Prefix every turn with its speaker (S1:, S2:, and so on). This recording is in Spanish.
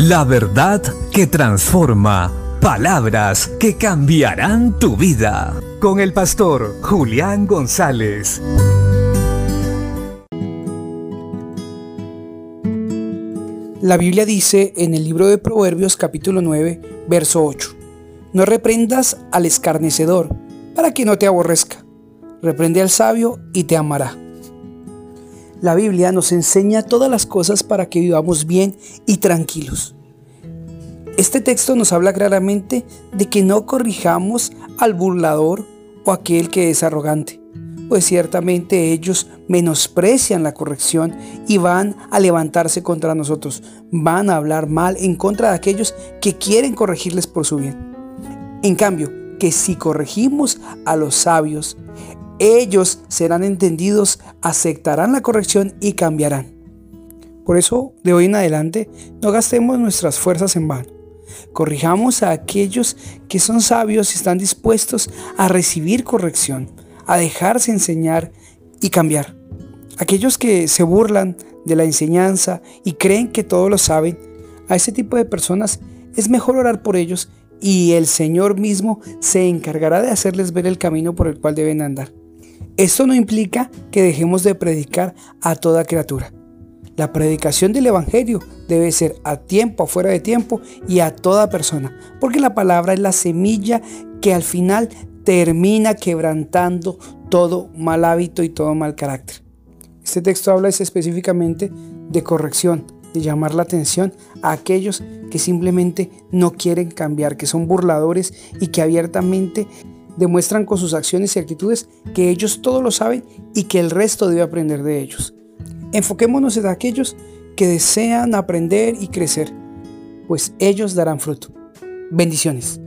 S1: La verdad que transforma. Palabras que cambiarán tu vida. Con el pastor Julián González.
S2: La Biblia dice en el libro de Proverbios capítulo 9, verso 8, No reprendas al escarnecedor, para que no te aborrezca. Reprende al sabio y te amará. La Biblia nos enseña todas las cosas para que vivamos bien y tranquilos. Este texto nos habla claramente de que no corrijamos al burlador o aquel que es arrogante, pues ciertamente ellos menosprecian la corrección y van a levantarse contra nosotros, van a hablar mal en contra de aquellos que quieren corregirles por su bien. En cambio, que si corregimos a los sabios, ellos serán entendidos, aceptarán la corrección y cambiarán. Por eso, de hoy en adelante, no gastemos nuestras fuerzas en vano. Corrijamos a aquellos que son sabios y están dispuestos a recibir corrección, a dejarse enseñar y cambiar. Aquellos que se burlan de la enseñanza y creen que todo lo saben, a ese tipo de personas es mejor orar por ellos y el Señor mismo se encargará de hacerles ver el camino por el cual deben andar. Esto no implica que dejemos de predicar a toda criatura. La predicación del Evangelio debe ser a tiempo, fuera de tiempo y a toda persona, porque la palabra es la semilla que al final termina quebrantando todo mal hábito y todo mal carácter. Este texto habla específicamente de corrección, de llamar la atención a aquellos que simplemente no quieren cambiar, que son burladores y que abiertamente demuestran con sus acciones y actitudes que ellos todo lo saben y que el resto debe aprender de ellos. Enfoquémonos en aquellos que desean aprender y crecer, pues ellos darán fruto. Bendiciones.